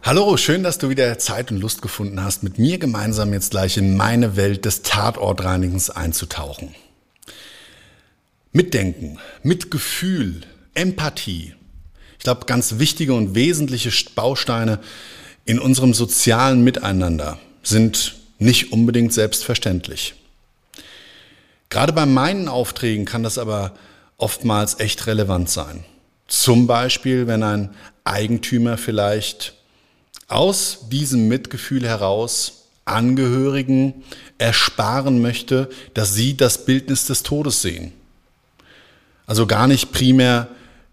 Hallo, schön, dass du wieder Zeit und Lust gefunden hast, mit mir gemeinsam jetzt gleich in meine Welt des Tatortreinigens einzutauchen. Mitdenken, Mitgefühl, Empathie. Ich glaube, ganz wichtige und wesentliche Bausteine in unserem sozialen Miteinander sind nicht unbedingt selbstverständlich. Gerade bei meinen Aufträgen kann das aber oftmals echt relevant sein. Zum Beispiel, wenn ein Eigentümer vielleicht aus diesem Mitgefühl heraus Angehörigen ersparen möchte, dass sie das Bildnis des Todes sehen. Also gar nicht primär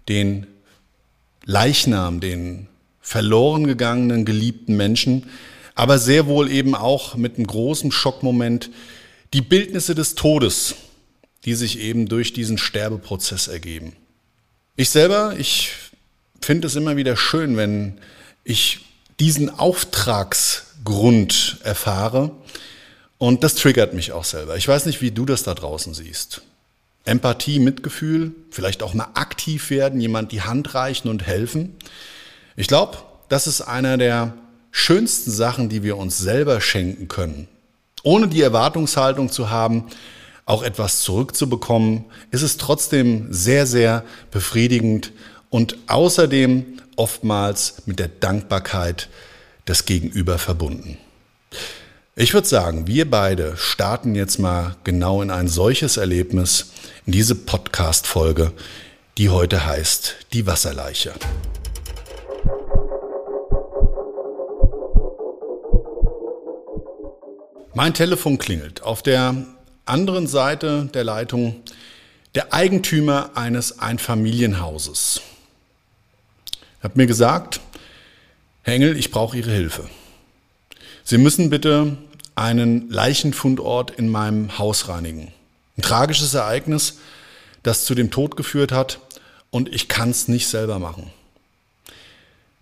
den Leichnam, den verloren gegangenen geliebten Menschen, aber sehr wohl eben auch mit einem großen Schockmoment die Bildnisse des Todes, die sich eben durch diesen Sterbeprozess ergeben. Ich selber, ich finde es immer wieder schön, wenn ich diesen Auftragsgrund erfahre. Und das triggert mich auch selber. Ich weiß nicht, wie du das da draußen siehst. Empathie, Mitgefühl, vielleicht auch mal aktiv werden, jemand die Hand reichen und helfen. Ich glaube, das ist einer der schönsten Sachen, die wir uns selber schenken können. Ohne die Erwartungshaltung zu haben, auch etwas zurückzubekommen, ist es trotzdem sehr, sehr befriedigend und außerdem oftmals mit der Dankbarkeit des Gegenüber verbunden. Ich würde sagen, wir beide starten jetzt mal genau in ein solches Erlebnis, in diese Podcast-Folge, die heute heißt Die Wasserleiche. Mein Telefon klingelt. Auf der anderen Seite der Leitung der Eigentümer eines Einfamilienhauses hat mir gesagt, Herr Engel, ich brauche Ihre Hilfe. Sie müssen bitte einen Leichenfundort in meinem Haus reinigen. Ein tragisches Ereignis, das zu dem Tod geführt hat und ich kann es nicht selber machen.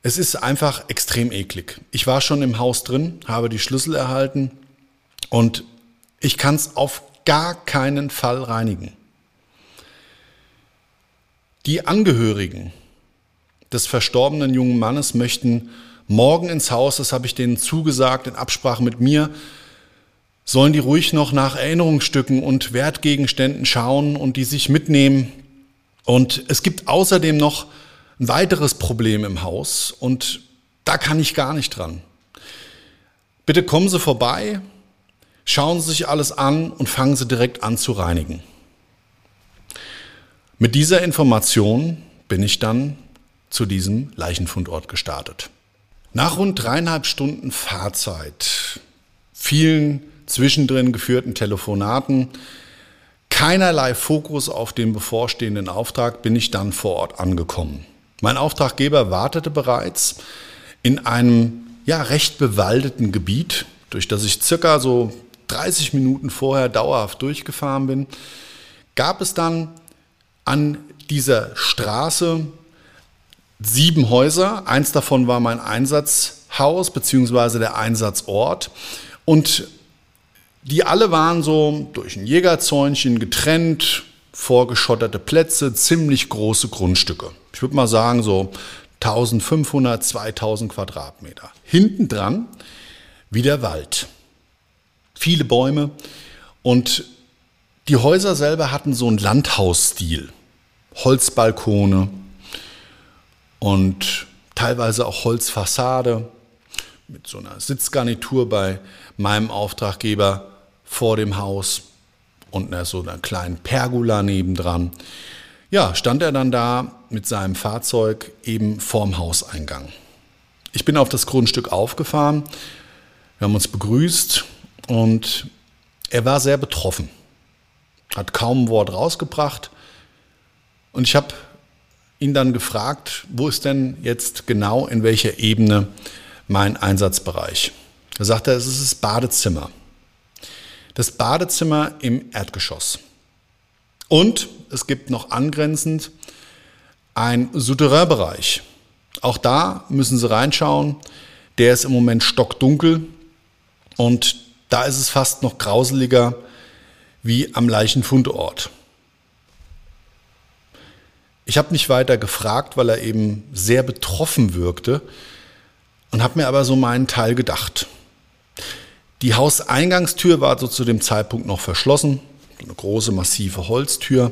Es ist einfach extrem eklig. Ich war schon im Haus drin, habe die Schlüssel erhalten und ich kann es auf gar keinen Fall reinigen. Die Angehörigen des verstorbenen jungen Mannes möchten morgen ins Haus, das habe ich denen zugesagt, in Absprache mit mir, sollen die ruhig noch nach Erinnerungsstücken und Wertgegenständen schauen und die sich mitnehmen. Und es gibt außerdem noch ein weiteres Problem im Haus und da kann ich gar nicht dran. Bitte kommen Sie vorbei, schauen Sie sich alles an und fangen Sie direkt an zu reinigen. Mit dieser Information bin ich dann zu diesem Leichenfundort gestartet. Nach rund dreieinhalb Stunden Fahrzeit, vielen zwischendrin geführten Telefonaten, keinerlei Fokus auf den bevorstehenden Auftrag bin ich dann vor Ort angekommen. Mein Auftraggeber wartete bereits in einem ja recht bewaldeten Gebiet, durch das ich circa so 30 Minuten vorher dauerhaft durchgefahren bin, gab es dann an dieser Straße sieben Häuser. Eins davon war mein Einsatzhaus beziehungsweise der Einsatzort. Und die alle waren so durch ein Jägerzäunchen getrennt, vorgeschotterte Plätze, ziemlich große Grundstücke. Ich würde mal sagen so 1500, 2000 Quadratmeter. Hinten dran wie der Wald. Viele Bäume und die Häuser selber hatten so einen Landhausstil. Holzbalkone und teilweise auch Holzfassade mit so einer Sitzgarnitur bei meinem Auftraggeber vor dem Haus und so einer kleinen Pergola nebendran. Ja, stand er dann da mit seinem Fahrzeug eben vorm Hauseingang. Ich bin auf das Grundstück aufgefahren, wir haben uns begrüßt und er war sehr betroffen, hat kaum ein Wort rausgebracht und ich habe ihn dann gefragt, wo ist denn jetzt genau in welcher Ebene mein Einsatzbereich? Da sagt er, es ist das Badezimmer. Das Badezimmer im Erdgeschoss. Und es gibt noch angrenzend ein Souterrainbereich. Auch da müssen Sie reinschauen. Der ist im Moment stockdunkel und da ist es fast noch grauseliger wie am Leichenfundort. Ich habe nicht weiter gefragt, weil er eben sehr betroffen wirkte und habe mir aber so meinen Teil gedacht. Die Hauseingangstür war so zu dem Zeitpunkt noch verschlossen, eine große massive Holztür.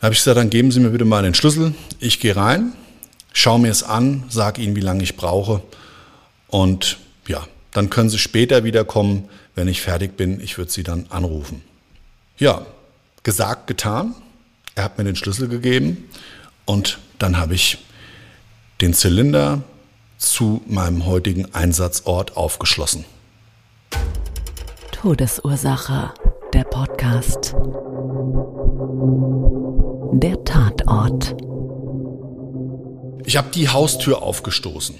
Da habe ich gesagt, dann geben Sie mir bitte mal den Schlüssel. Ich gehe rein, schaue mir es an, sage Ihnen, wie lange ich brauche und ja, dann können Sie später wiederkommen, wenn ich fertig bin. Ich würde Sie dann anrufen. Ja, gesagt, getan. Er hat mir den Schlüssel gegeben und dann habe ich den Zylinder zu meinem heutigen Einsatzort aufgeschlossen. Todesursache, der Podcast. Der Tatort. Ich habe die Haustür aufgestoßen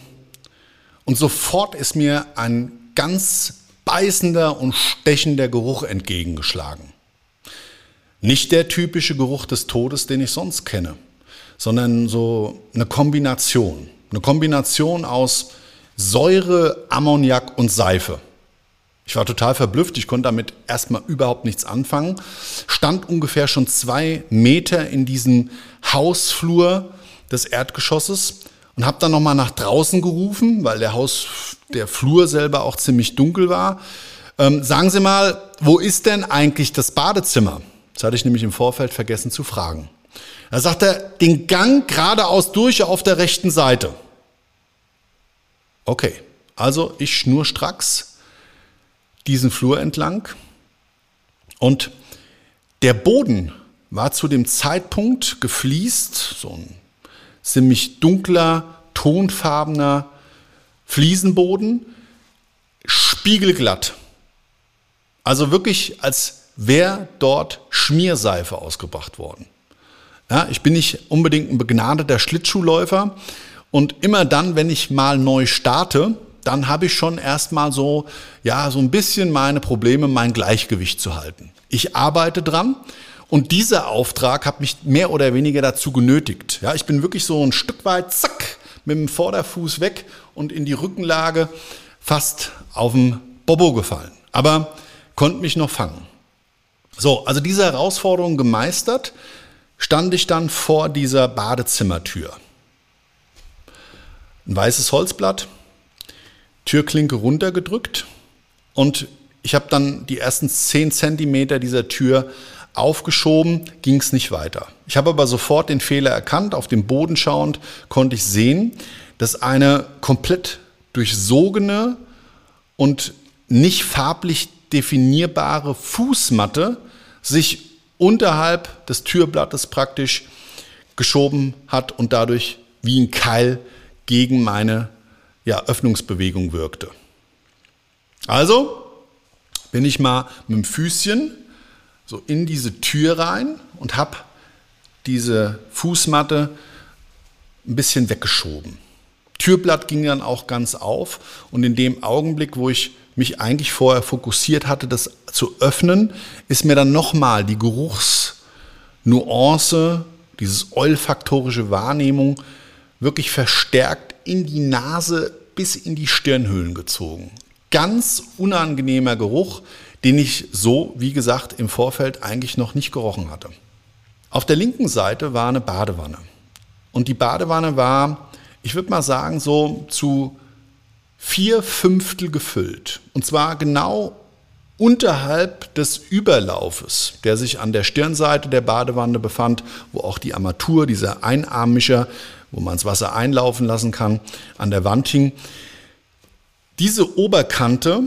und sofort ist mir ein ganz beißender und stechender Geruch entgegengeschlagen. Nicht der typische Geruch des Todes, den ich sonst kenne, sondern so eine Kombination. Eine Kombination aus Säure, Ammoniak und Seife. Ich war total verblüfft, ich konnte damit erstmal überhaupt nichts anfangen. Stand ungefähr schon zwei Meter in diesem Hausflur des Erdgeschosses und habe dann nochmal nach draußen gerufen, weil der Haus, der Flur selber auch ziemlich dunkel war. Ähm, sagen Sie mal, wo ist denn eigentlich das Badezimmer? Das hatte ich nämlich im Vorfeld vergessen zu fragen. Da sagt er, den Gang geradeaus durch auf der rechten Seite. Okay, also ich schnurstracks diesen Flur entlang und der Boden war zu dem Zeitpunkt gefliest, so ein ziemlich dunkler, tonfarbener Fliesenboden, spiegelglatt. Also wirklich als wäre dort Schmierseife ausgebracht worden. Ja, ich bin nicht unbedingt ein begnadeter Schlittschuhläufer und immer dann, wenn ich mal neu starte, dann habe ich schon erstmal so, ja, so ein bisschen meine Probleme, mein Gleichgewicht zu halten. Ich arbeite dran und dieser Auftrag hat mich mehr oder weniger dazu genötigt. Ja, ich bin wirklich so ein Stück weit, zack, mit dem Vorderfuß weg und in die Rückenlage fast auf dem Bobo gefallen. Aber konnte mich noch fangen. So, also diese Herausforderung gemeistert, stand ich dann vor dieser Badezimmertür. Ein weißes Holzblatt, Türklinke runtergedrückt und ich habe dann die ersten 10 Zentimeter dieser Tür aufgeschoben, ging es nicht weiter. Ich habe aber sofort den Fehler erkannt. Auf dem Boden schauend konnte ich sehen, dass eine komplett durchsogene und nicht farblich definierbare Fußmatte sich unterhalb des Türblattes praktisch geschoben hat und dadurch wie ein Keil gegen meine ja, Öffnungsbewegung wirkte. Also bin ich mal mit dem Füßchen so in diese Tür rein und habe diese Fußmatte ein bisschen weggeschoben. Türblatt ging dann auch ganz auf und in dem Augenblick, wo ich mich eigentlich vorher fokussiert hatte, das zu öffnen, ist mir dann nochmal die Geruchsnuance, dieses olfaktorische Wahrnehmung wirklich verstärkt in die Nase bis in die Stirnhöhlen gezogen. Ganz unangenehmer Geruch, den ich so, wie gesagt, im Vorfeld eigentlich noch nicht gerochen hatte. Auf der linken Seite war eine Badewanne. Und die Badewanne war, ich würde mal sagen, so zu vier Fünftel gefüllt. Und zwar genau unterhalb des Überlaufes, der sich an der Stirnseite der Badewanne befand, wo auch die Armatur, dieser Einarmmischer, wo man das Wasser einlaufen lassen kann, an der Wand hing. Diese Oberkante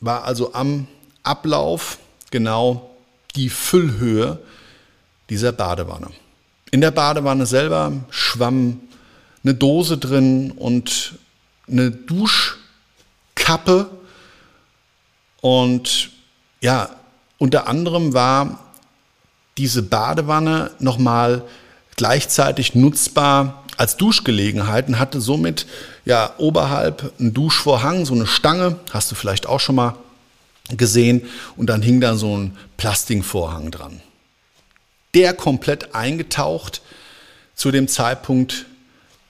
war also am Ablauf genau die Füllhöhe dieser Badewanne. In der Badewanne selber schwamm eine Dose drin und eine Duschkappe und ja, unter anderem war diese Badewanne nochmal gleichzeitig nutzbar als Duschgelegenheit und hatte somit ja oberhalb einen Duschvorhang, so eine Stange, hast du vielleicht auch schon mal gesehen, und dann hing da so ein Plastikvorhang dran. Der komplett eingetaucht zu dem Zeitpunkt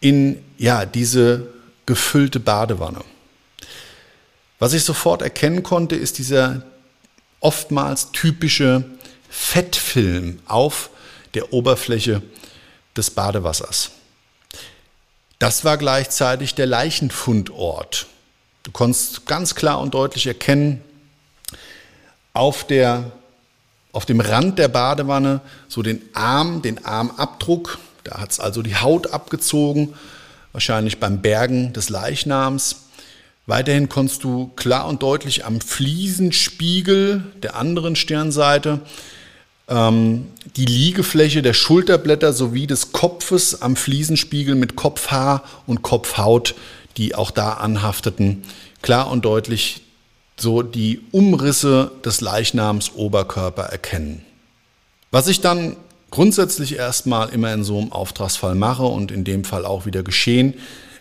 in ja diese gefüllte Badewanne. Was ich sofort erkennen konnte, ist dieser oftmals typische Fettfilm auf der Oberfläche des Badewassers. Das war gleichzeitig der Leichenfundort. Du konntest ganz klar und deutlich erkennen, auf, der, auf dem Rand der Badewanne so den Arm, den Armabdruck. Da hat es also die Haut abgezogen, wahrscheinlich beim Bergen des Leichnams. Weiterhin konntest du klar und deutlich am Fliesenspiegel der anderen Stirnseite ähm, die Liegefläche der Schulterblätter sowie des Kopfes am Fliesenspiegel mit Kopfhaar und Kopfhaut, die auch da anhafteten, klar und deutlich so die Umrisse des Leichnams Oberkörper erkennen. Was ich dann grundsätzlich erstmal immer in so einem Auftragsfall mache und in dem Fall auch wieder geschehen,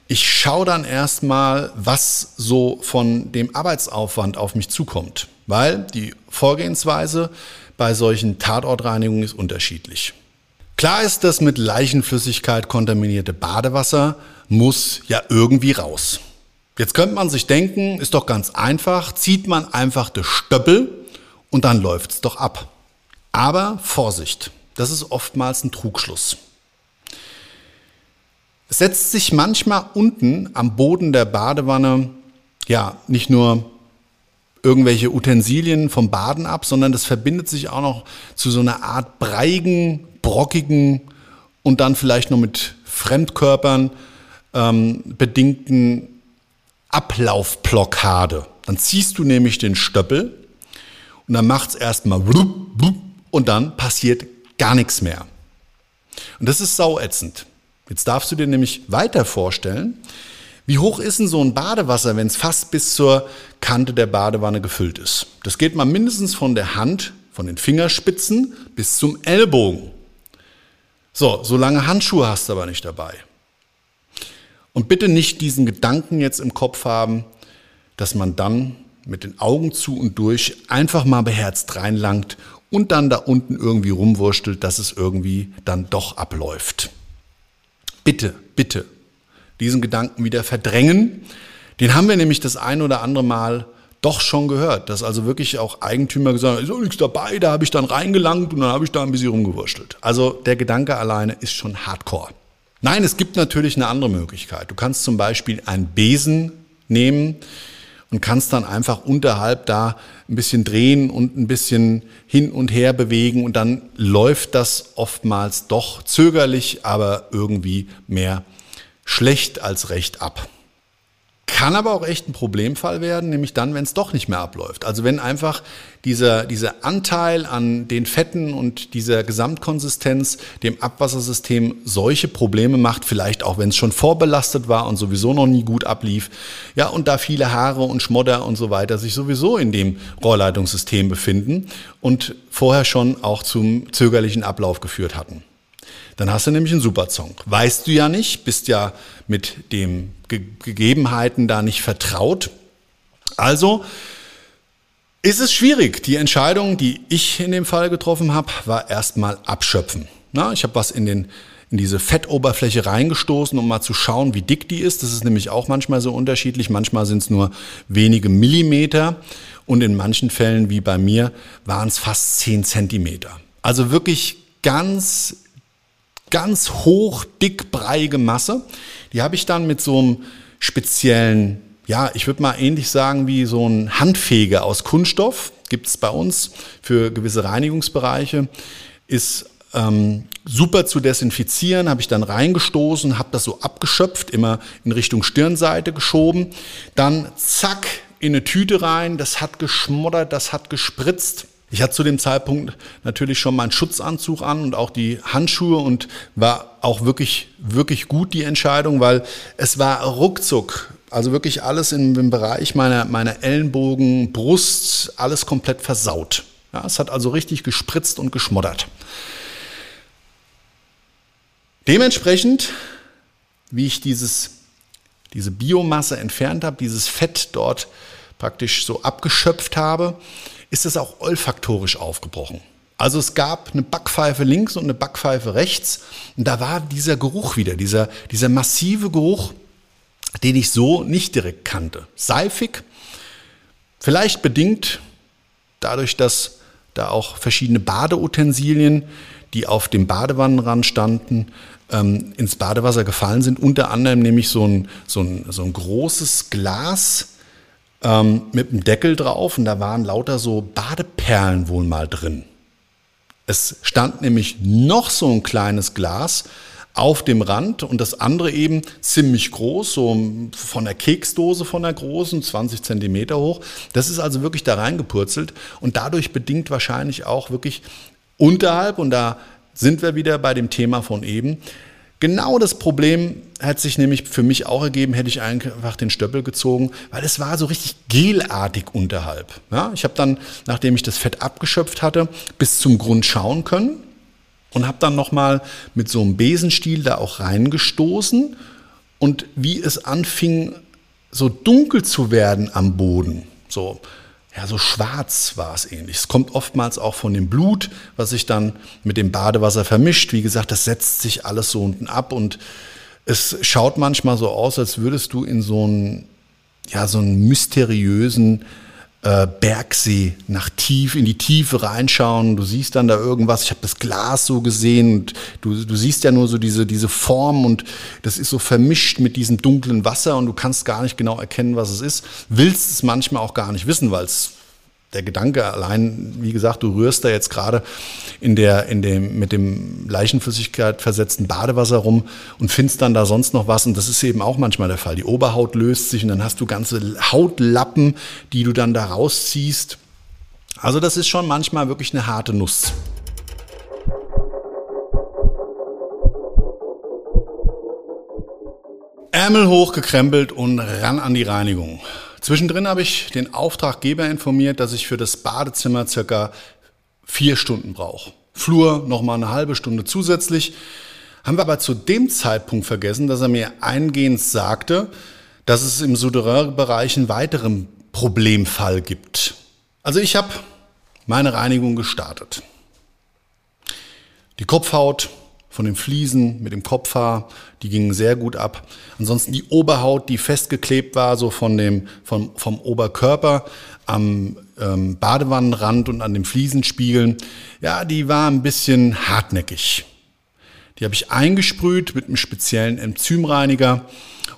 ich schaue dann erstmal, was so von dem Arbeitsaufwand auf mich zukommt, weil die Vorgehensweise bei solchen Tatortreinigungen ist unterschiedlich. Klar ist, dass mit Leichenflüssigkeit kontaminierte Badewasser muss ja irgendwie raus. Jetzt könnte man sich denken, ist doch ganz einfach, zieht man einfach das Stöppel und dann läuft es doch ab. Aber Vorsicht, das ist oftmals ein Trugschluss. Es setzt sich manchmal unten am Boden der Badewanne ja nicht nur irgendwelche Utensilien vom Baden ab, sondern das verbindet sich auch noch zu so einer Art breigen, brockigen und dann vielleicht noch mit Fremdkörpern ähm, bedingten Ablaufblockade. Dann ziehst du nämlich den Stöppel und dann macht es erstmal und dann passiert gar nichts mehr. Und das ist sauätzend. Jetzt darfst du dir nämlich weiter vorstellen, wie hoch ist denn so ein Badewasser, wenn es fast bis zur Kante der Badewanne gefüllt ist? Das geht mal mindestens von der Hand, von den Fingerspitzen bis zum Ellbogen. So, so lange Handschuhe hast du aber nicht dabei. Und bitte nicht diesen Gedanken jetzt im Kopf haben, dass man dann mit den Augen zu und durch einfach mal beherzt reinlangt und dann da unten irgendwie rumwurschtelt, dass es irgendwie dann doch abläuft. Bitte, bitte, diesen Gedanken wieder verdrängen. Den haben wir nämlich das ein oder andere Mal doch schon gehört, dass also wirklich auch Eigentümer gesagt haben, ist doch nichts dabei, da habe ich dann reingelangt und dann habe ich da ein bisschen rumgewurschtelt. Also der Gedanke alleine ist schon hardcore. Nein, es gibt natürlich eine andere Möglichkeit. Du kannst zum Beispiel einen Besen nehmen, und kannst dann einfach unterhalb da ein bisschen drehen und ein bisschen hin und her bewegen und dann läuft das oftmals doch zögerlich, aber irgendwie mehr schlecht als recht ab. Kann aber auch echt ein Problemfall werden, nämlich dann, wenn es doch nicht mehr abläuft. Also wenn einfach dieser, dieser Anteil an den Fetten und dieser Gesamtkonsistenz dem Abwassersystem solche Probleme macht, vielleicht auch wenn es schon vorbelastet war und sowieso noch nie gut ablief, ja, und da viele Haare und Schmodder und so weiter sich sowieso in dem Rohrleitungssystem befinden und vorher schon auch zum zögerlichen Ablauf geführt hatten. Dann hast du nämlich einen super Song. Weißt du ja nicht, bist ja mit den Ge Gegebenheiten da nicht vertraut. Also ist es schwierig. Die Entscheidung, die ich in dem Fall getroffen habe, war erstmal abschöpfen. Na, ich habe was in, den, in diese Fettoberfläche reingestoßen, um mal zu schauen, wie dick die ist. Das ist nämlich auch manchmal so unterschiedlich. Manchmal sind es nur wenige Millimeter und in manchen Fällen, wie bei mir, waren es fast zehn Zentimeter. Also wirklich ganz ganz hoch, dick, breiige Masse. Die habe ich dann mit so einem speziellen ja, ich würde mal ähnlich sagen wie so ein Handfeger aus Kunststoff, gibt es bei uns für gewisse Reinigungsbereiche, ist ähm, super zu desinfizieren, habe ich dann reingestoßen, habe das so abgeschöpft, immer in Richtung Stirnseite geschoben, dann zack in eine Tüte rein, das hat geschmoddert, das hat gespritzt. Ich hatte zu dem Zeitpunkt natürlich schon meinen Schutzanzug an und auch die Handschuhe und war auch wirklich, wirklich gut die Entscheidung, weil es war ruckzuck. Also wirklich alles im, im Bereich meiner, meiner Ellenbogen, Brust, alles komplett versaut. Ja, es hat also richtig gespritzt und geschmoddert. Dementsprechend, wie ich dieses, diese Biomasse entfernt habe, dieses Fett dort praktisch so abgeschöpft habe, ist es auch olfaktorisch aufgebrochen. Also es gab eine Backpfeife links und eine Backpfeife rechts und da war dieser Geruch wieder, dieser, dieser massive Geruch, den ich so nicht direkt kannte. Seifig, vielleicht bedingt dadurch, dass da auch verschiedene Badeutensilien, die auf dem Badewannenrand standen, ähm, ins Badewasser gefallen sind. Unter anderem nämlich so ein, so ein, so ein großes Glas ähm, mit einem Deckel drauf und da waren lauter so Badeperlen wohl mal drin. Es stand nämlich noch so ein kleines Glas auf dem Rand und das andere eben ziemlich groß, so von der Keksdose von der großen, 20 Zentimeter hoch. Das ist also wirklich da reingepurzelt und dadurch bedingt wahrscheinlich auch wirklich unterhalb, und da sind wir wieder bei dem Thema von eben, Genau das Problem hat sich nämlich für mich auch ergeben, hätte ich einfach den Stöppel gezogen, weil es war so richtig gelartig unterhalb. Ja, ich habe dann, nachdem ich das Fett abgeschöpft hatte, bis zum Grund schauen können und habe dann nochmal mit so einem Besenstiel da auch reingestoßen und wie es anfing, so dunkel zu werden am Boden, so ja, so schwarz war es ähnlich. Es kommt oftmals auch von dem Blut, was sich dann mit dem Badewasser vermischt. Wie gesagt, das setzt sich alles so unten ab und es schaut manchmal so aus, als würdest du in so einen, ja, so einen mysteriösen äh, Bergsee nach tief in die Tiefe reinschauen. Du siehst dann da irgendwas. Ich habe das Glas so gesehen und du, du siehst ja nur so diese, diese Form und das ist so vermischt mit diesem dunklen Wasser und du kannst gar nicht genau erkennen, was es ist. Willst es manchmal auch gar nicht wissen, weil es der Gedanke allein, wie gesagt, du rührst da jetzt gerade in der, in dem, mit dem Leichenflüssigkeit versetzten Badewasser rum und findest dann da sonst noch was. Und das ist eben auch manchmal der Fall. Die Oberhaut löst sich und dann hast du ganze Hautlappen, die du dann da rausziehst. Also das ist schon manchmal wirklich eine harte Nuss. Ärmel hochgekrempelt und ran an die Reinigung. Zwischendrin habe ich den Auftraggeber informiert, dass ich für das Badezimmer circa vier Stunden brauche. Flur nochmal eine halbe Stunde zusätzlich. Haben wir aber zu dem Zeitpunkt vergessen, dass er mir eingehend sagte, dass es im Souterrain-Bereich einen weiteren Problemfall gibt. Also ich habe meine Reinigung gestartet. Die Kopfhaut von den Fliesen mit dem Kopfhaar, die gingen sehr gut ab. Ansonsten die Oberhaut, die festgeklebt war, so von dem, vom, vom Oberkörper am ähm, Badewannenrand und an den Fliesenspiegeln, ja, die war ein bisschen hartnäckig. Die habe ich eingesprüht mit einem speziellen Enzymreiniger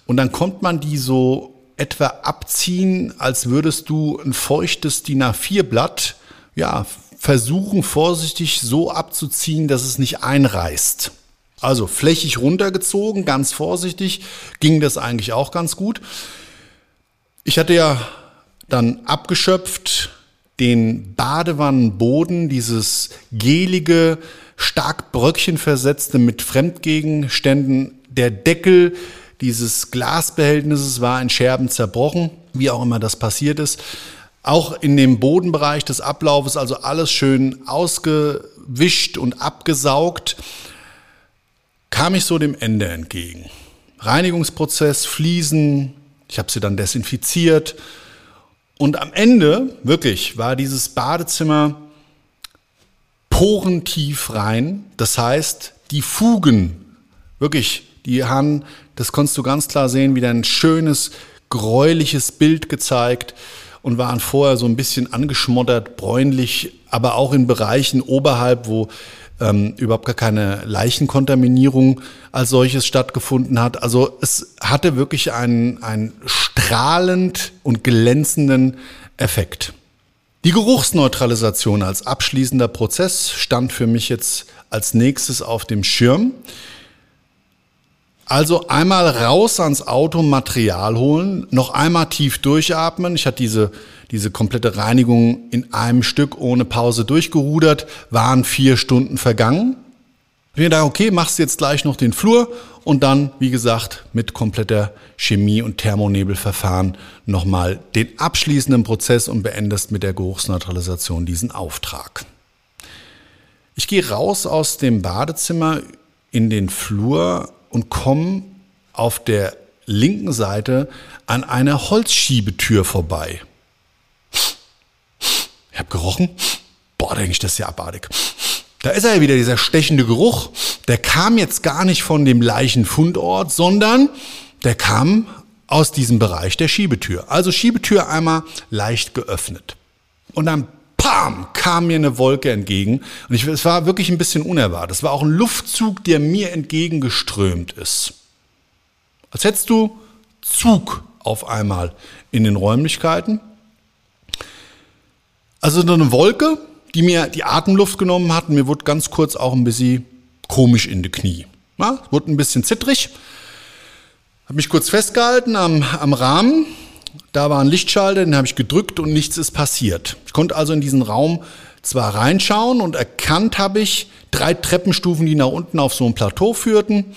und dann kommt man die so etwa abziehen, als würdest du ein feuchtes DIN A4-Blatt ja, versuchen vorsichtig so abzuziehen, dass es nicht einreißt. Also flächig runtergezogen, ganz vorsichtig, ging das eigentlich auch ganz gut. Ich hatte ja dann abgeschöpft den Badewannenboden, dieses gelige, stark bröckchenversetzte mit Fremdgegenständen. Der Deckel dieses Glasbehältnisses war in Scherben zerbrochen, wie auch immer das passiert ist. Auch in dem Bodenbereich des Ablaufes, also alles schön ausgewischt und abgesaugt, kam ich so dem Ende entgegen. Reinigungsprozess, Fliesen, ich habe sie dann desinfiziert und am Ende, wirklich, war dieses Badezimmer porentief rein. Das heißt, die Fugen, wirklich, die haben, das konntest du ganz klar sehen, wieder ein schönes, gräuliches Bild gezeigt und waren vorher so ein bisschen angeschmoddert, bräunlich, aber auch in Bereichen oberhalb, wo ähm, überhaupt gar keine Leichenkontaminierung als solches stattgefunden hat. Also es hatte wirklich einen, einen strahlend und glänzenden Effekt. Die Geruchsneutralisation als abschließender Prozess stand für mich jetzt als nächstes auf dem Schirm. Also einmal raus ans Auto, Material holen, noch einmal tief durchatmen. Ich hatte diese, diese komplette Reinigung in einem Stück ohne Pause durchgerudert, waren vier Stunden vergangen. Ich mir gedacht, okay, machst jetzt gleich noch den Flur und dann, wie gesagt, mit kompletter Chemie- und Thermonebelverfahren nochmal den abschließenden Prozess und beendest mit der Geruchsneutralisation diesen Auftrag. Ich gehe raus aus dem Badezimmer in den Flur und komme auf der linken Seite an einer Holzschiebetür vorbei. Ich habe gerochen. Boah, denke ich, das ist ja abartig. Da ist er ja wieder, dieser stechende Geruch. Der kam jetzt gar nicht von dem Leichenfundort, sondern der kam aus diesem Bereich der Schiebetür. Also Schiebetür einmal leicht geöffnet. Und dann Pam, kam mir eine Wolke entgegen. Und ich, es war wirklich ein bisschen unerwartet. Es war auch ein Luftzug, der mir entgegengeströmt ist. Als hättest du Zug auf einmal in den Räumlichkeiten. Also so eine Wolke, die mir die Atemluft genommen hat. Und mir wurde ganz kurz auch ein bisschen komisch in die Knie. Ja, wurde ein bisschen zittrig. Habe mich kurz festgehalten am, am Rahmen da war ein Lichtschalter, den habe ich gedrückt und nichts ist passiert. Ich konnte also in diesen Raum zwar reinschauen und erkannt habe ich drei Treppenstufen, die nach unten auf so ein Plateau führten.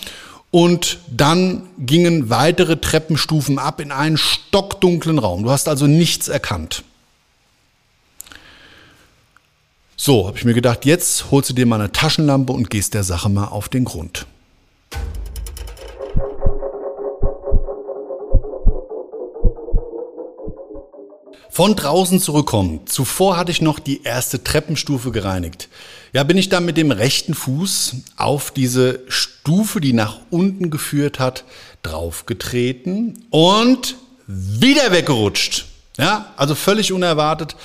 Und dann gingen weitere Treppenstufen ab in einen stockdunklen Raum. Du hast also nichts erkannt. So, habe ich mir gedacht, jetzt holst du dir mal eine Taschenlampe und gehst der Sache mal auf den Grund. Von draußen zurückkommen. Zuvor hatte ich noch die erste Treppenstufe gereinigt. Ja, bin ich dann mit dem rechten Fuß auf diese Stufe, die nach unten geführt hat, draufgetreten und wieder weggerutscht. Ja, also völlig unerwartet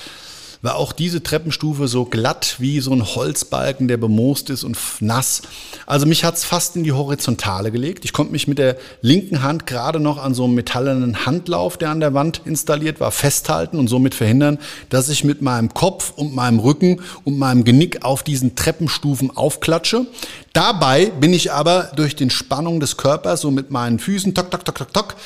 war auch diese Treppenstufe so glatt wie so ein Holzbalken, der bemoost ist und nass. Also mich hat's fast in die Horizontale gelegt. Ich konnte mich mit der linken Hand gerade noch an so einem metallenen Handlauf, der an der Wand installiert war, festhalten und somit verhindern, dass ich mit meinem Kopf und meinem Rücken und meinem Genick auf diesen Treppenstufen aufklatsche. Dabei bin ich aber durch den Spannung des Körpers so mit meinen Füßen, tok, tok, tok, tok, tok,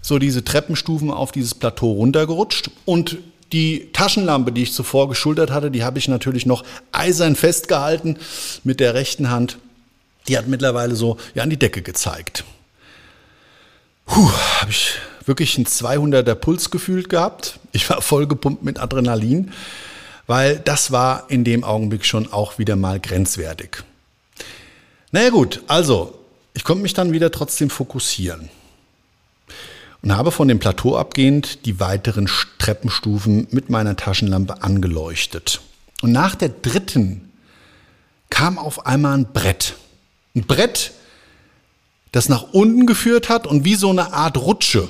so diese Treppenstufen auf dieses Plateau runtergerutscht und die Taschenlampe, die ich zuvor geschultert hatte, die habe ich natürlich noch eisern festgehalten mit der rechten Hand. Die hat mittlerweile so ja, an die Decke gezeigt. Puh, habe ich wirklich einen 200er Puls gefühlt gehabt. Ich war voll gepumpt mit Adrenalin, weil das war in dem Augenblick schon auch wieder mal grenzwertig. Naja gut, also ich konnte mich dann wieder trotzdem fokussieren und habe von dem Plateau abgehend die weiteren Treppenstufen mit meiner Taschenlampe angeleuchtet. Und nach der dritten kam auf einmal ein Brett. Ein Brett, das nach unten geführt hat und wie so eine Art Rutsche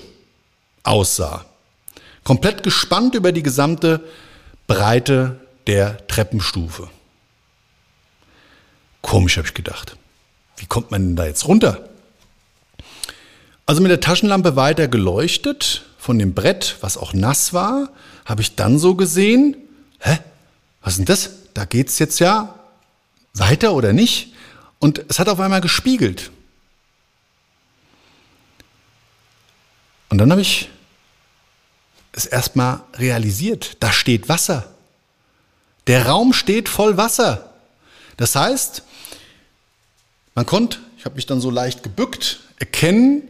aussah. Komplett gespannt über die gesamte Breite der Treppenstufe. Komisch, habe ich gedacht. Wie kommt man denn da jetzt runter? Also mit der Taschenlampe weiter geleuchtet von dem Brett, was auch nass war, habe ich dann so gesehen, hä, was ist denn das? Da geht's jetzt ja weiter oder nicht? Und es hat auf einmal gespiegelt. Und dann habe ich es erstmal realisiert, da steht Wasser. Der Raum steht voll Wasser. Das heißt, man konnte, ich habe mich dann so leicht gebückt, erkennen,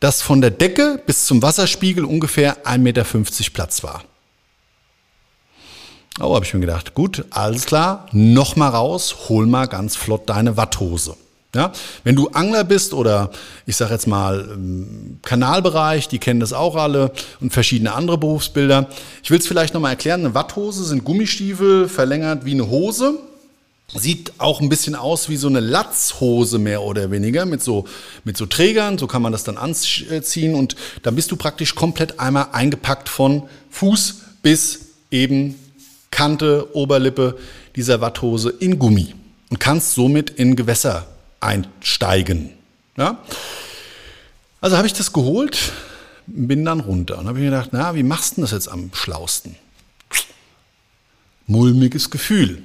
dass von der Decke bis zum Wasserspiegel ungefähr 1,50 Meter Platz war. Oh, habe ich mir gedacht, gut, alles klar, noch mal raus, hol mal ganz flott deine Watthose. Ja, wenn du Angler bist oder ich sage jetzt mal ähm, Kanalbereich, die kennen das auch alle und verschiedene andere Berufsbilder. Ich will es vielleicht noch mal erklären. Eine Watthose sind Gummistiefel verlängert wie eine Hose Sieht auch ein bisschen aus wie so eine Latzhose mehr oder weniger mit so, mit so Trägern. So kann man das dann anziehen und dann bist du praktisch komplett einmal eingepackt von Fuß bis eben Kante, Oberlippe dieser Watthose in Gummi und kannst somit in Gewässer einsteigen. Ja? Also habe ich das geholt, bin dann runter. Und habe mir gedacht, na, wie machst du das jetzt am schlausten? Mulmiges Gefühl.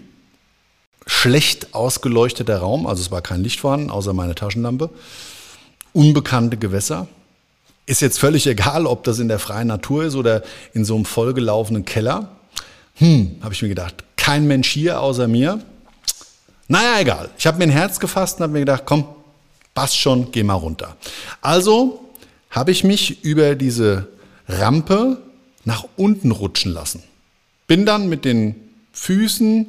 Schlecht ausgeleuchteter Raum, also es war kein Licht vorhanden, außer meine Taschenlampe. Unbekannte Gewässer. Ist jetzt völlig egal, ob das in der freien Natur ist oder in so einem vollgelaufenen Keller. Hm, habe ich mir gedacht, kein Mensch hier außer mir. Naja, egal. Ich habe mir ein Herz gefasst und habe mir gedacht, komm, passt schon, geh mal runter. Also habe ich mich über diese Rampe nach unten rutschen lassen. Bin dann mit den Füßen,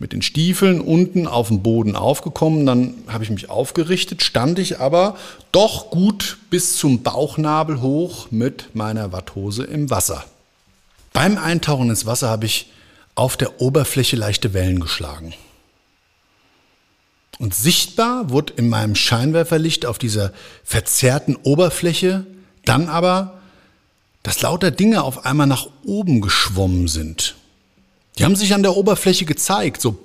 mit den Stiefeln unten auf dem Boden aufgekommen. Dann habe ich mich aufgerichtet, stand ich aber doch gut bis zum Bauchnabel hoch mit meiner Watthose im Wasser. Beim Eintauchen ins Wasser habe ich auf der Oberfläche leichte Wellen geschlagen. Und sichtbar wurde in meinem Scheinwerferlicht auf dieser verzerrten Oberfläche dann aber, dass lauter Dinge auf einmal nach oben geschwommen sind. Die haben sich an der Oberfläche gezeigt, so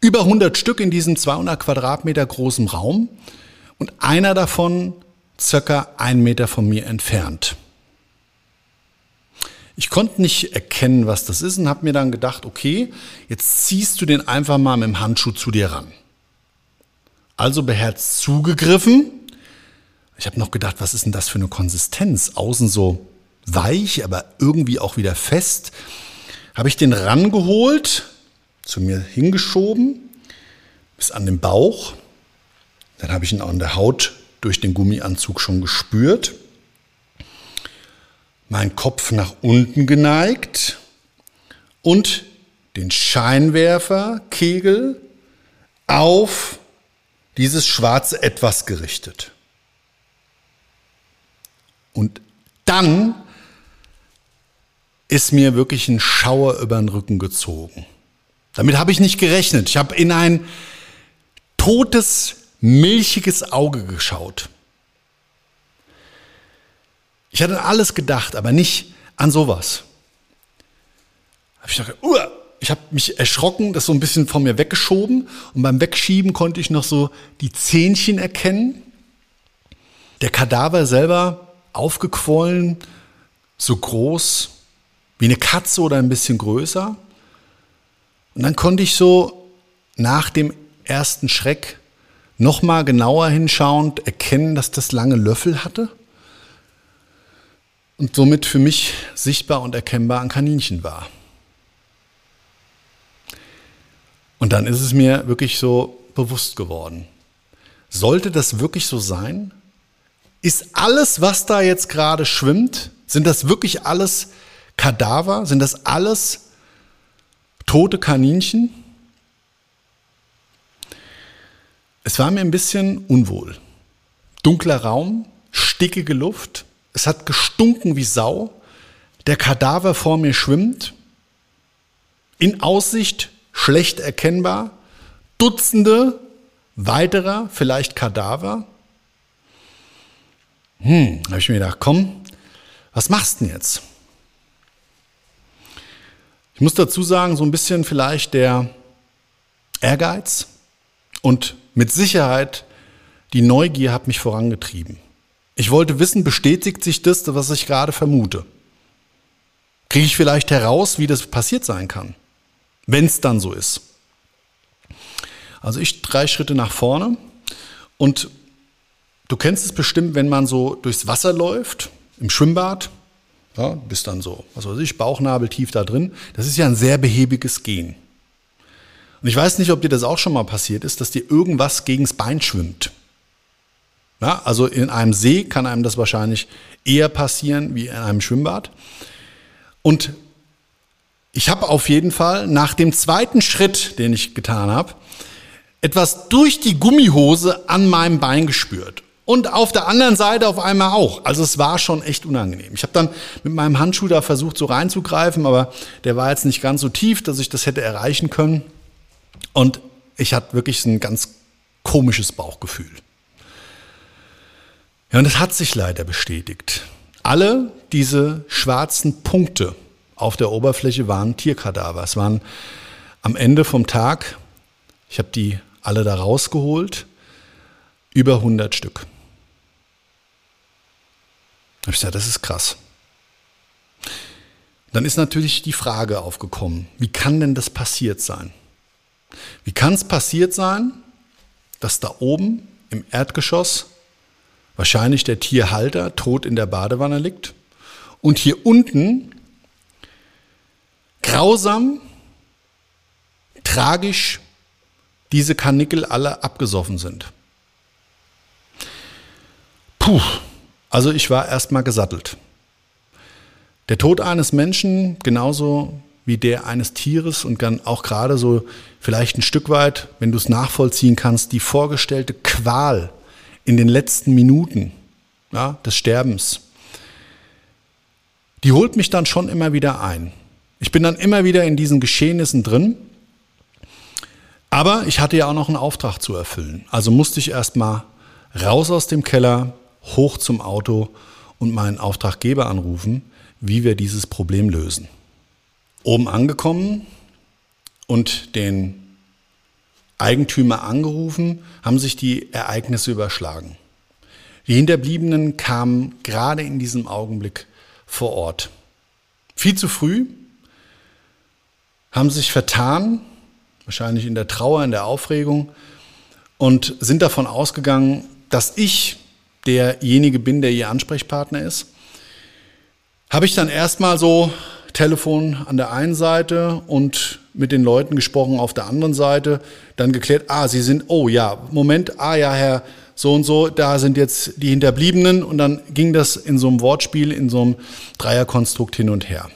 über 100 Stück in diesem 200 Quadratmeter großen Raum und einer davon circa einen Meter von mir entfernt. Ich konnte nicht erkennen, was das ist und habe mir dann gedacht, okay, jetzt ziehst du den einfach mal mit dem Handschuh zu dir ran. Also beherzt zugegriffen. Ich habe noch gedacht, was ist denn das für eine Konsistenz? Außen so weich, aber irgendwie auch wieder fest. Habe ich den rangeholt, zu mir hingeschoben, bis an den Bauch. Dann habe ich ihn auch an der Haut durch den Gummianzug schon gespürt mein Kopf nach unten geneigt und den Scheinwerferkegel auf dieses schwarze Etwas gerichtet. Und dann ist mir wirklich ein Schauer über den Rücken gezogen. Damit habe ich nicht gerechnet. Ich habe in ein totes, milchiges Auge geschaut. Ich hatte an alles gedacht, aber nicht an sowas. Hab ich dachte, uh, ich habe mich erschrocken, das so ein bisschen von mir weggeschoben und beim Wegschieben konnte ich noch so die Zähnchen erkennen. Der Kadaver selber aufgequollen, so groß wie eine Katze oder ein bisschen größer. Und dann konnte ich so nach dem ersten Schreck nochmal genauer hinschauend erkennen, dass das lange Löffel hatte und somit für mich sichtbar und erkennbar ein Kaninchen war. Und dann ist es mir wirklich so bewusst geworden. Sollte das wirklich so sein? Ist alles, was da jetzt gerade schwimmt, sind das wirklich alles Kadaver? Sind das alles tote Kaninchen? Es war mir ein bisschen unwohl. Dunkler Raum, stickige Luft, es hat gestunken wie Sau. Der Kadaver vor mir schwimmt. In Aussicht schlecht erkennbar. Dutzende weiterer, vielleicht Kadaver. Hm, habe ich mir gedacht, komm, was machst du denn jetzt? Ich muss dazu sagen, so ein bisschen vielleicht der Ehrgeiz und mit Sicherheit die Neugier hat mich vorangetrieben. Ich wollte wissen, bestätigt sich das, was ich gerade vermute? Kriege ich vielleicht heraus, wie das passiert sein kann, wenn es dann so ist? Also ich drei Schritte nach vorne und du kennst es bestimmt, wenn man so durchs Wasser läuft, im Schwimmbad, ja, bist dann so, was weiß ich, Bauchnabel tief da drin. Das ist ja ein sehr behäbiges Gehen. Und ich weiß nicht, ob dir das auch schon mal passiert ist, dass dir irgendwas gegens Bein schwimmt. Ja, also in einem See kann einem das wahrscheinlich eher passieren wie in einem Schwimmbad. Und ich habe auf jeden Fall nach dem zweiten Schritt, den ich getan habe, etwas durch die Gummihose an meinem Bein gespürt. Und auf der anderen Seite auf einmal auch. Also es war schon echt unangenehm. Ich habe dann mit meinem Handschuh da versucht, so reinzugreifen, aber der war jetzt nicht ganz so tief, dass ich das hätte erreichen können. Und ich hatte wirklich ein ganz komisches Bauchgefühl. Ja, und es hat sich leider bestätigt. Alle diese schwarzen Punkte auf der Oberfläche waren Tierkadaver. Es waren am Ende vom Tag, ich habe die alle da rausgeholt, über 100 Stück. Da habe ich gesagt, das ist krass. Dann ist natürlich die Frage aufgekommen, wie kann denn das passiert sein? Wie kann es passiert sein, dass da oben im Erdgeschoss wahrscheinlich der Tierhalter tot in der Badewanne liegt und hier unten grausam, tragisch diese Karnickel alle abgesoffen sind. Puh, also ich war erstmal gesattelt. Der Tod eines Menschen, genauso wie der eines Tieres und dann auch gerade so vielleicht ein Stück weit, wenn du es nachvollziehen kannst, die vorgestellte Qual in den letzten Minuten ja, des Sterbens, die holt mich dann schon immer wieder ein. Ich bin dann immer wieder in diesen Geschehnissen drin, aber ich hatte ja auch noch einen Auftrag zu erfüllen. Also musste ich erstmal raus aus dem Keller, hoch zum Auto und meinen Auftraggeber anrufen, wie wir dieses Problem lösen. Oben angekommen und den Eigentümer angerufen, haben sich die Ereignisse überschlagen. Die Hinterbliebenen kamen gerade in diesem Augenblick vor Ort. Viel zu früh, haben sich vertan, wahrscheinlich in der Trauer, in der Aufregung und sind davon ausgegangen, dass ich derjenige bin, der ihr Ansprechpartner ist. Habe ich dann erstmal so Telefon an der einen Seite und mit den Leuten gesprochen auf der anderen Seite, dann geklärt, ah, sie sind, oh ja, Moment, ah ja, Herr so und so, da sind jetzt die Hinterbliebenen und dann ging das in so einem Wortspiel, in so einem Dreierkonstrukt hin und her.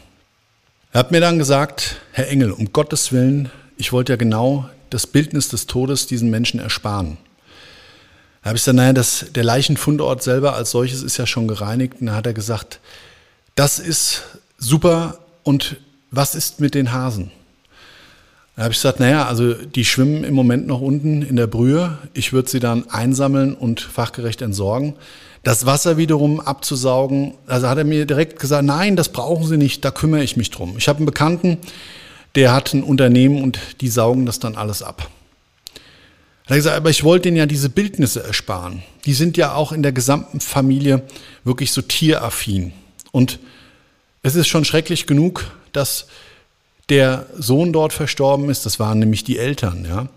Er hat mir dann gesagt, Herr Engel, um Gottes Willen, ich wollte ja genau das Bildnis des Todes diesen Menschen ersparen. Da habe ich gesagt, naja, das, der Leichenfundort selber als solches ist ja schon gereinigt. Und da hat er gesagt, das ist super und was ist mit den Hasen? Da habe ich gesagt, naja, also die schwimmen im Moment noch unten in der Brühe. Ich würde sie dann einsammeln und fachgerecht entsorgen. Das Wasser wiederum abzusaugen, also hat er mir direkt gesagt, nein, das brauchen Sie nicht, da kümmere ich mich drum. Ich habe einen Bekannten, der hat ein Unternehmen und die saugen das dann alles ab. Er hat gesagt, aber ich wollte denen ja diese Bildnisse ersparen. Die sind ja auch in der gesamten Familie wirklich so tieraffin. Und es ist schon schrecklich genug, dass der Sohn dort verstorben ist. Das waren nämlich die Eltern. Ja.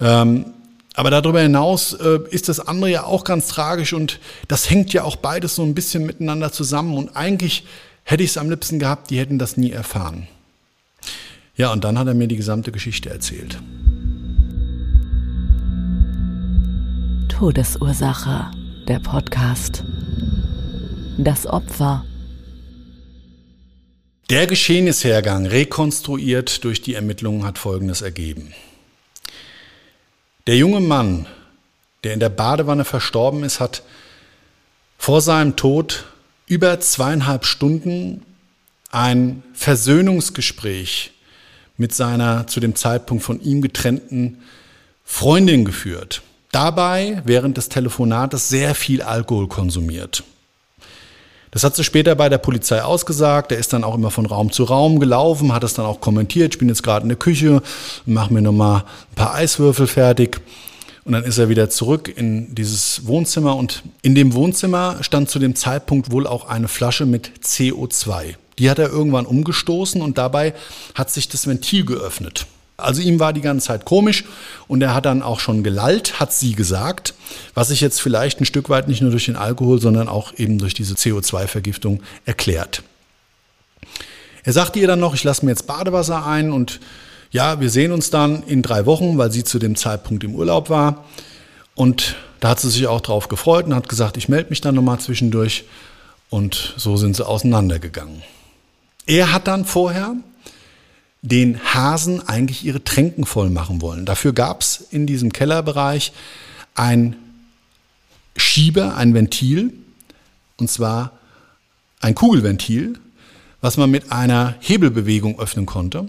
Ähm, aber darüber hinaus äh, ist das andere ja auch ganz tragisch und das hängt ja auch beides so ein bisschen miteinander zusammen. Und eigentlich hätte ich es am liebsten gehabt, die hätten das nie erfahren. Ja, und dann hat er mir die gesamte Geschichte erzählt. Todesursache, der Podcast. Das Opfer der Geschehnishergang, rekonstruiert durch die Ermittlungen, hat Folgendes ergeben. Der junge Mann, der in der Badewanne verstorben ist, hat vor seinem Tod über zweieinhalb Stunden ein Versöhnungsgespräch mit seiner zu dem Zeitpunkt von ihm getrennten Freundin geführt. Dabei während des Telefonates sehr viel Alkohol konsumiert. Das hat sie später bei der Polizei ausgesagt. Er ist dann auch immer von Raum zu Raum gelaufen, hat es dann auch kommentiert. Ich bin jetzt gerade in der Küche mache mir nochmal ein paar Eiswürfel fertig. Und dann ist er wieder zurück in dieses Wohnzimmer. Und in dem Wohnzimmer stand zu dem Zeitpunkt wohl auch eine Flasche mit CO2. Die hat er irgendwann umgestoßen und dabei hat sich das Ventil geöffnet. Also ihm war die ganze Zeit komisch und er hat dann auch schon gelallt, hat sie gesagt, was sich jetzt vielleicht ein Stück weit nicht nur durch den Alkohol, sondern auch eben durch diese CO2-Vergiftung erklärt. Er sagte ihr dann noch, ich lasse mir jetzt Badewasser ein und ja, wir sehen uns dann in drei Wochen, weil sie zu dem Zeitpunkt im Urlaub war. Und da hat sie sich auch drauf gefreut und hat gesagt, ich melde mich dann nochmal zwischendurch. Und so sind sie auseinandergegangen. Er hat dann vorher den Hasen eigentlich ihre Tränken voll machen wollen. Dafür gab es in diesem Kellerbereich ein Schieber, ein Ventil, und zwar ein Kugelventil, was man mit einer Hebelbewegung öffnen konnte.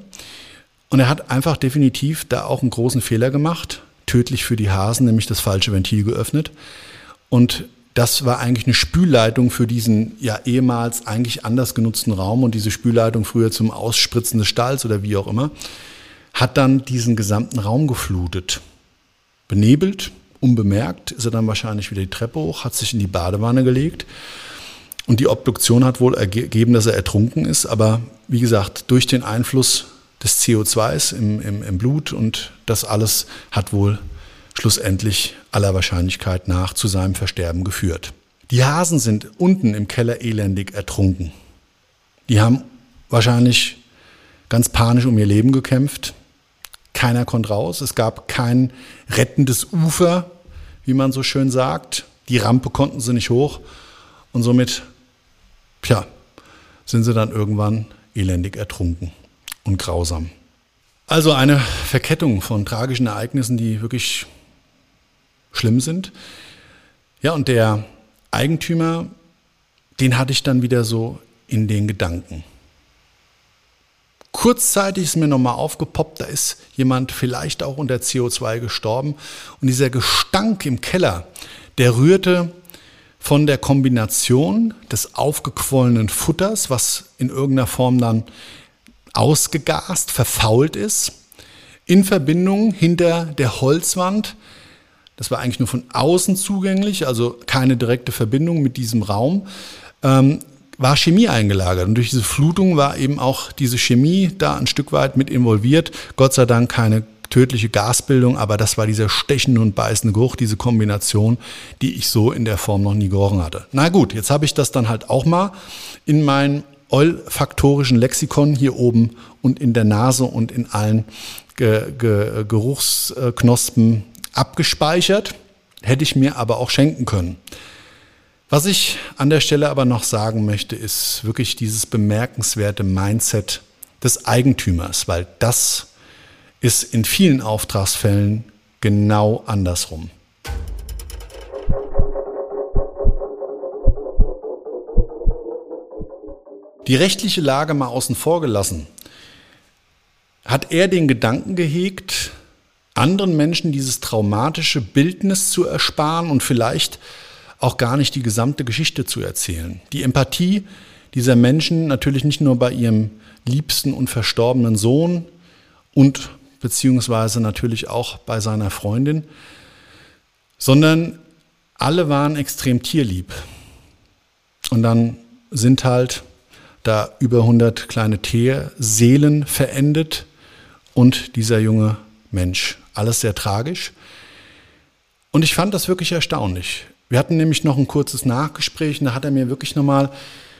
Und er hat einfach definitiv da auch einen großen Fehler gemacht, tödlich für die Hasen, nämlich das falsche Ventil geöffnet. Und das war eigentlich eine Spülleitung für diesen ja ehemals eigentlich anders genutzten Raum und diese Spülleitung früher zum Ausspritzen des Stalls oder wie auch immer, hat dann diesen gesamten Raum geflutet. Benebelt, unbemerkt, ist er dann wahrscheinlich wieder die Treppe hoch, hat sich in die Badewanne gelegt Und die Obduktion hat wohl ergeben, dass er ertrunken ist, aber wie gesagt, durch den Einfluss des CO2s im, im, im Blut und das alles hat wohl schlussendlich aller Wahrscheinlichkeit nach zu seinem Versterben geführt. Die Hasen sind unten im Keller elendig ertrunken. Die haben wahrscheinlich ganz panisch um ihr Leben gekämpft. Keiner konnte raus. Es gab kein rettendes Ufer, wie man so schön sagt. Die Rampe konnten sie nicht hoch. Und somit, tja, sind sie dann irgendwann elendig ertrunken und grausam. Also eine Verkettung von tragischen Ereignissen, die wirklich schlimm sind. Ja, und der Eigentümer, den hatte ich dann wieder so in den Gedanken. Kurzzeitig ist mir nochmal aufgepoppt, da ist jemand vielleicht auch unter CO2 gestorben. Und dieser Gestank im Keller, der rührte von der Kombination des aufgequollenen Futters, was in irgendeiner Form dann ausgegast, verfault ist, in Verbindung hinter der Holzwand. Das war eigentlich nur von außen zugänglich, also keine direkte Verbindung mit diesem Raum. Ähm, war Chemie eingelagert. Und durch diese Flutung war eben auch diese Chemie da ein Stück weit mit involviert. Gott sei Dank keine tödliche Gasbildung, aber das war dieser stechende und beißende Geruch, diese Kombination, die ich so in der Form noch nie gerochen hatte. Na gut, jetzt habe ich das dann halt auch mal in meinem olfaktorischen Lexikon hier oben und in der Nase und in allen Ge Ge Geruchsknospen abgespeichert. Hätte ich mir aber auch schenken können. Was ich an der Stelle aber noch sagen möchte, ist wirklich dieses bemerkenswerte Mindset des Eigentümers, weil das ist in vielen Auftragsfällen genau andersrum. Die rechtliche Lage mal außen vor gelassen, hat er den Gedanken gehegt, anderen Menschen dieses traumatische Bildnis zu ersparen und vielleicht auch gar nicht die gesamte Geschichte zu erzählen. Die Empathie dieser Menschen natürlich nicht nur bei ihrem liebsten und verstorbenen Sohn und beziehungsweise natürlich auch bei seiner Freundin, sondern alle waren extrem tierlieb. Und dann sind halt da über 100 kleine Tierseelen verendet und dieser junge Mensch. Alles sehr tragisch. Und ich fand das wirklich erstaunlich. Wir hatten nämlich noch ein kurzes Nachgespräch und da hat er mir wirklich nochmal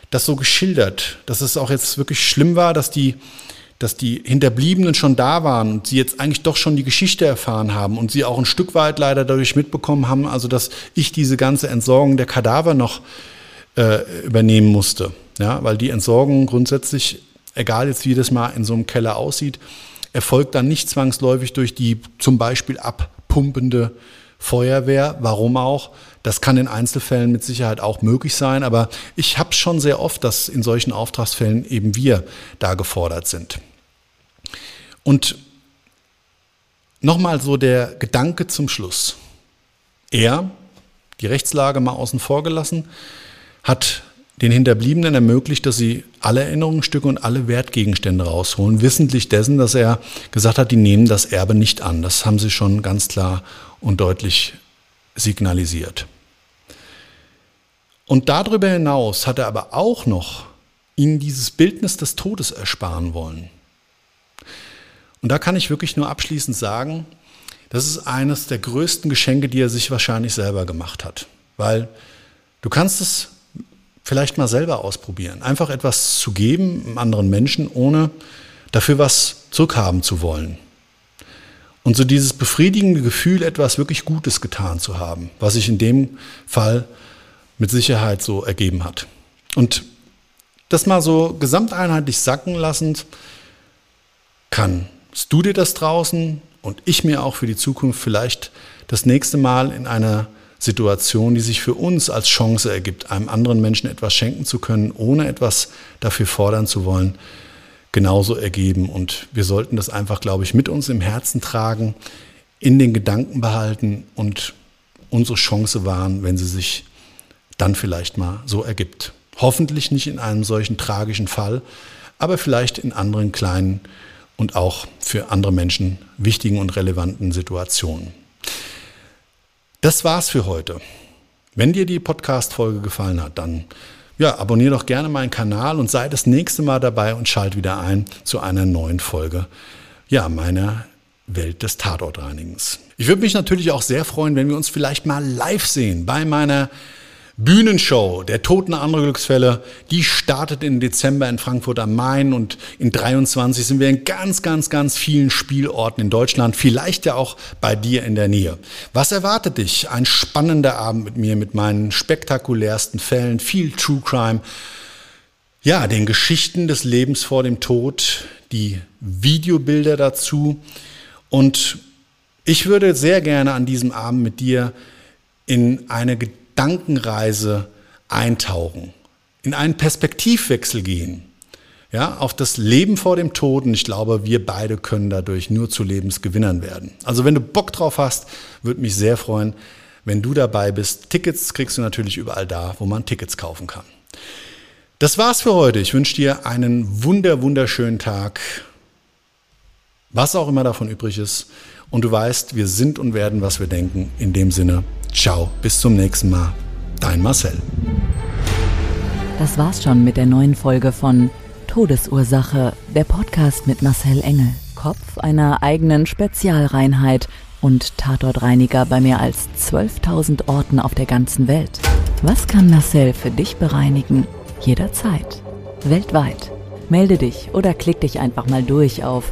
das so geschildert, dass es auch jetzt wirklich schlimm war, dass die, dass die Hinterbliebenen schon da waren und sie jetzt eigentlich doch schon die Geschichte erfahren haben und sie auch ein Stück weit leider dadurch mitbekommen haben, also dass ich diese ganze Entsorgung der Kadaver noch äh, übernehmen musste. Ja, weil die Entsorgung grundsätzlich, egal jetzt wie das mal in so einem Keller aussieht, erfolgt dann nicht zwangsläufig durch die zum Beispiel abpumpende Feuerwehr. Warum auch? Das kann in Einzelfällen mit Sicherheit auch möglich sein, aber ich habe schon sehr oft, dass in solchen Auftragsfällen eben wir da gefordert sind. Und nochmal so der Gedanke zum Schluss. Er, die Rechtslage mal außen vor gelassen, hat den Hinterbliebenen ermöglicht, dass sie alle Erinnerungsstücke und alle Wertgegenstände rausholen, wissentlich dessen, dass er gesagt hat, die nehmen das Erbe nicht an. Das haben sie schon ganz klar und deutlich signalisiert. Und darüber hinaus hat er aber auch noch ihnen dieses Bildnis des Todes ersparen wollen. Und da kann ich wirklich nur abschließend sagen, das ist eines der größten Geschenke, die er sich wahrscheinlich selber gemacht hat. Weil du kannst es vielleicht mal selber ausprobieren. Einfach etwas zu geben anderen Menschen, ohne dafür was zurückhaben zu wollen. Und so dieses befriedigende Gefühl, etwas wirklich Gutes getan zu haben, was sich in dem Fall mit Sicherheit so ergeben hat. Und das mal so gesamteinheitlich sacken lassend, kannst du dir das draußen und ich mir auch für die Zukunft vielleicht das nächste Mal in einer Situation, die sich für uns als Chance ergibt, einem anderen Menschen etwas schenken zu können, ohne etwas dafür fordern zu wollen, genauso ergeben. Und wir sollten das einfach, glaube ich, mit uns im Herzen tragen, in den Gedanken behalten und unsere Chance wahren, wenn sie sich dann vielleicht mal so ergibt. Hoffentlich nicht in einem solchen tragischen Fall, aber vielleicht in anderen kleinen und auch für andere Menschen wichtigen und relevanten Situationen. Das war's für heute. Wenn dir die Podcast-Folge gefallen hat, dann ja, abonniere doch gerne meinen Kanal und sei das nächste Mal dabei und schalt wieder ein zu einer neuen Folge ja, meiner Welt des Tatortreinigens. Ich würde mich natürlich auch sehr freuen, wenn wir uns vielleicht mal live sehen bei meiner Bühnenshow der Toten andere Glücksfälle, die startet im Dezember in Frankfurt am Main und in 23 sind wir in ganz, ganz, ganz vielen Spielorten in Deutschland, vielleicht ja auch bei dir in der Nähe. Was erwartet dich? Ein spannender Abend mit mir, mit meinen spektakulärsten Fällen, viel True Crime, ja, den Geschichten des Lebens vor dem Tod, die Videobilder dazu und ich würde sehr gerne an diesem Abend mit dir in eine Gedankenreise eintauchen, in einen Perspektivwechsel gehen, ja, auf das Leben vor dem Tod. Und ich glaube, wir beide können dadurch nur zu Lebensgewinnern werden. Also wenn du Bock drauf hast, würde mich sehr freuen, wenn du dabei bist. Tickets kriegst du natürlich überall da, wo man Tickets kaufen kann. Das war's für heute. Ich wünsche dir einen wunder, wunderschönen Tag. Was auch immer davon übrig ist. Und du weißt, wir sind und werden, was wir denken. In dem Sinne, ciao, bis zum nächsten Mal. Dein Marcel. Das war's schon mit der neuen Folge von Todesursache, der Podcast mit Marcel Engel. Kopf einer eigenen Spezialreinheit und Tatortreiniger bei mehr als 12.000 Orten auf der ganzen Welt. Was kann Marcel für dich bereinigen? Jederzeit. Weltweit. Melde dich oder klick dich einfach mal durch auf